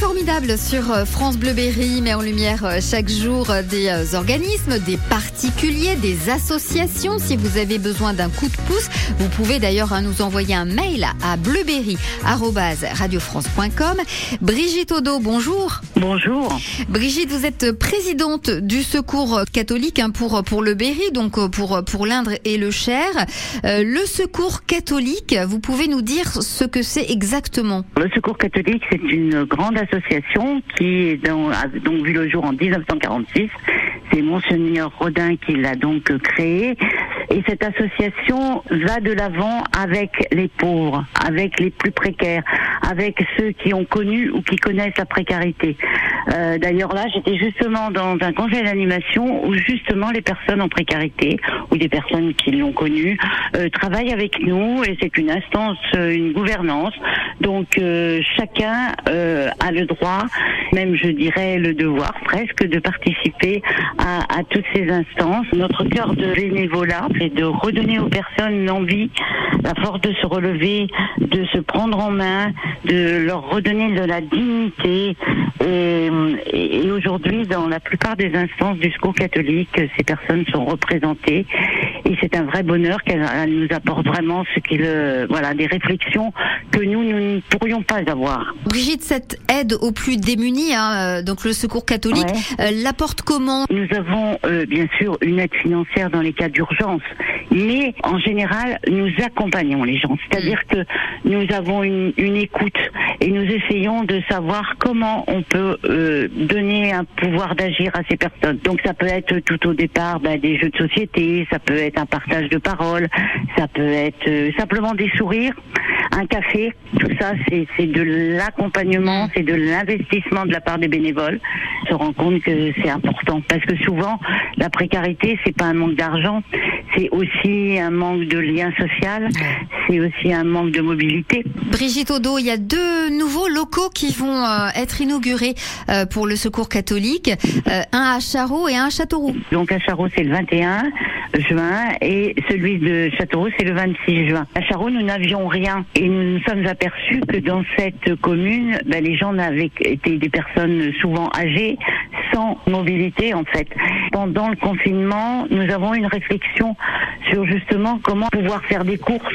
formidable sur euh, France Bleu Berry met en lumière euh, chaque jour euh, des organismes, des particuliers, des associations. Si vous avez besoin d'un coup de pouce, vous pouvez d'ailleurs hein, nous envoyer un mail à bleuberry@radiofrance.com. Brigitte Odo, bonjour. Bonjour. Brigitte, vous êtes présidente du Secours catholique hein, pour pour le Berry, donc pour pour l'Indre et le Cher. le Secours catholique, vous pouvez nous dire ce que c'est exactement? Le Secours catholique, c'est une grande association qui donc, a donc vu le jour en 1946. C'est Monseigneur Rodin qui l'a donc créé. Et cette association va de l'avant avec les pauvres, avec les plus précaires, avec ceux qui ont connu ou qui connaissent la précarité. Euh, D'ailleurs là, j'étais justement dans un conseil d'animation où justement les personnes en précarité ou des personnes qui l'ont connu euh, travaillent avec nous et c'est une instance, euh, une gouvernance. Donc chacun a le droit, même je dirais le devoir presque, de participer à, à toutes ces instances. Notre cœur de bénévolat, c'est de redonner aux personnes l'envie, la force de se relever, de se prendre en main, de leur redonner de la dignité. Et, et- aujourd'hui, dans la plupart des instances du secours catholique, ces personnes sont représentées. Et c'est un vrai bonheur qu'elles elles nous apportent vraiment ce qui le, voilà, des réflexions que nous, nous ne pourrions pas avoir. Brigitte, cette aide aux plus démunis, hein, euh, donc le Secours catholique, euh, l'apporte comment? Nous avons euh, bien sûr une aide financière dans les cas d'urgence, mais en général, nous accompagnons les gens. C'est-à-dire que nous avons une, une écoute et nous essayons de savoir comment on peut euh, donner un pouvoir d'agir à ces personnes. Donc ça peut être tout au départ ben, des jeux de société, ça peut être un partage de paroles, ça peut être euh, simplement des sourires, un café. Tout ça, c'est de l'accompagnement, c'est de l'investissement de la part des bénévoles. On se rend compte que c'est important parce que souvent, la précarité, c'est pas un manque d'argent, c'est aussi un manque de lien social, c'est aussi un manque de mobilité. Brigitte Odo, il y a deux nouveaux locaux qui vont euh, être inaugurés euh, pour le Secours catholique, un à Charroux et un à Châteauroux. Donc à Charroux, c'est le 21 juin et celui de Châteauroux, c'est le 26 juin. À Charroux, nous n'avions rien et nous nous sommes aperçus que dans cette commune, ben, les gens avaient été des personnes souvent âgées, sans mobilité en fait. Pendant le confinement, nous avons une réflexion sur justement comment pouvoir faire des courses,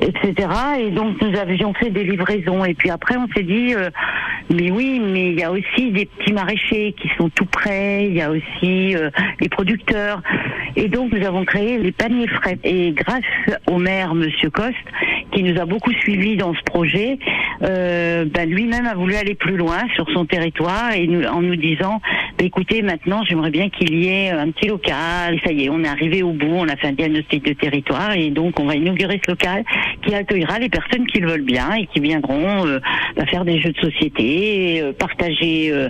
etc. Et donc nous avions fait des livraisons et puis après on s'est dit euh, mais oui, mais il y a aussi des petits maraîchers qui sont tout près, il y a aussi euh, les producteurs. Et donc nous avons créé les paniers frais. Et grâce au maire, Monsieur Coste, qui nous a beaucoup suivis dans ce projet, euh, ben, lui-même a voulu aller plus loin sur son territoire et nous- en nous disant, ben, écoutez, maintenant j'aimerais bien qu'il y ait un petit local. Ça y est, on est arrivé au bout, on a fait un diagnostic de territoire et donc on va inaugurer ce local qui accueillera les personnes qui le veulent bien et qui viendront euh, ben, faire des jeux de société, euh, partager euh,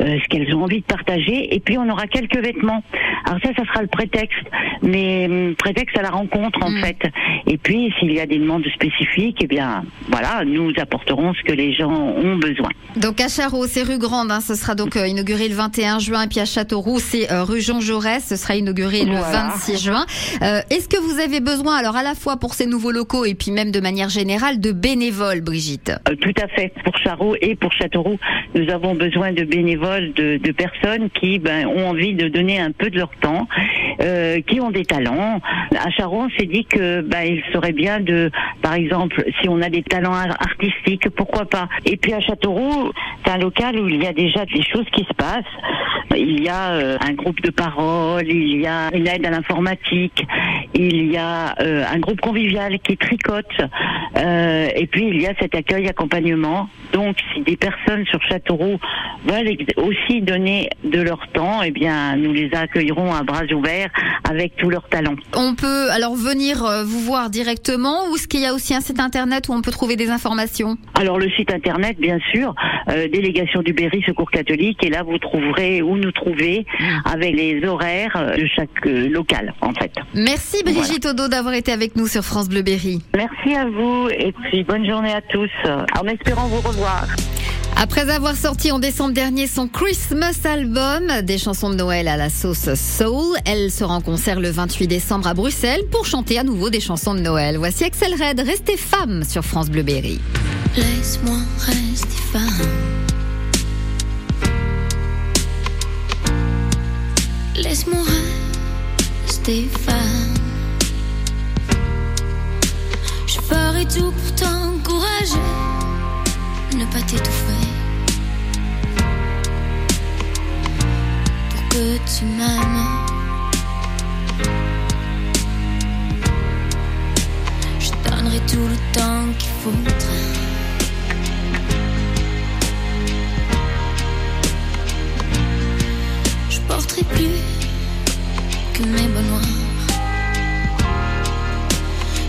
ce qu'elles ont envie de partager. Et puis on aura quelques vêtements. Alors ça, ça sera le prétexte, mais hum, prétexte à la rencontre en Mm. fait. Et puis s'il y a des demandes spécifiques, eh bien voilà, nous apporterons ce que les gens ont besoin. Donc à Charroux, c'est rue Grande, hein, ce sera donc inauguré le 21 juin, et puis à Châteauroux, c'est rue Jean Jaurès, ce sera inauguré le Voilà. 26 juin. Est-ce que vous avez besoin, alors à la fois pour ces nouveaux locaux et puis même de manière générale, de bénévoles, Brigitte Euh, tout à fait. Pour Charroux et pour Châteauroux, nous avons besoin de bénévoles, de, personnes qui ben, ont envie de donner un peu de leur temps, euh, qui ont des talents. À Charroux, on s'est dit que ben, il serait bien de, par exemple, si on a des talents ar- artistiques, pourquoi pas. Et puis à Châteauroux, c'est un local où il y a déjà des choses qui se passent. Il y a euh, un groupe de parole, il y a une aide à l'informatique, il y a un groupe convivial qui tricote, euh, et puis il y a cet accueil accompagnement. Donc si des personnes sur Châteauroux veulent aussi donner de leur temps, eh bien nous les accueillerons à bras ouverts avec tout leur talent. On peut alors venir euh, vous voir directement ou est-ce qu'il y a aussi un site internet où on peut trouver des informations? Alors le site internet, bien sûr, euh, délégation du Berry Secours catholique, et là vous trouverez où nous trouver avec les horaires euh, de chaque euh, local en fait. Merci Brigitte Odo d'avoir été avec nous sur France Bleu Berry. Merci à vous et puis bonne journée à tous. En espérant vous revoir. Après avoir sorti en décembre dernier son Christmas album, des chansons de Noël à la sauce soul, elle sera en concert le 28 décembre à Bruxelles pour chanter à nouveau des chansons de Noël. Voici Axel Red, restez femme sur France Bleu Berry. Laisse-moi rester femme. Laisse-moi rester femme. Je ferai tout pour t'encourager, ne pas t'étouffer. Pour que tu m'aimes. Je donnerai tout le temps qu'il faudra. Que mes noirs.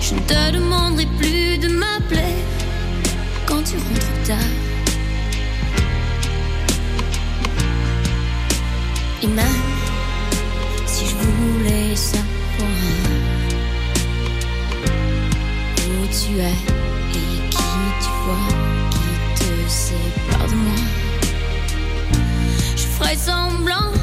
Je ne te demanderai plus de m'appeler quand tu rentres tard. Et même si je voulais savoir où tu es et qui tu vois qui te sépare de moi, je ferai semblant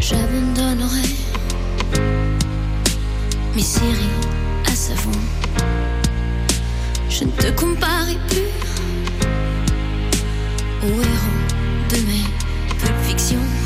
J'abandonnerai mes séries à savon. Je ne te comparerai plus au héros de mes pulp fictions.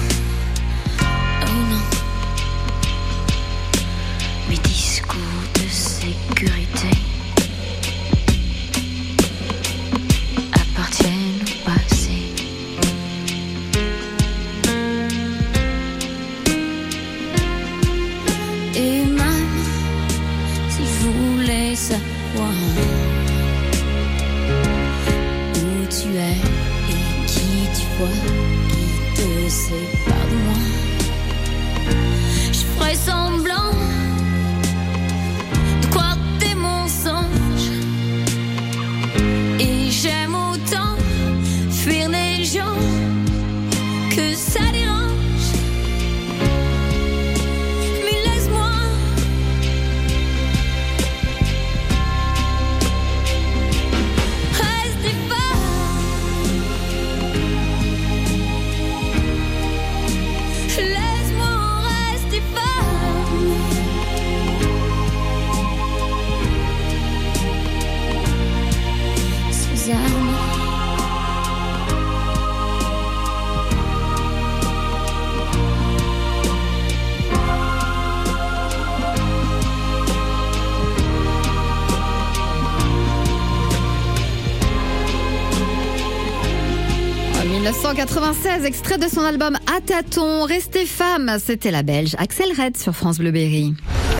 1996, extrait de son album À tâtons, Restez femme, c'était la Belge Axel Red sur France Bleu Berry.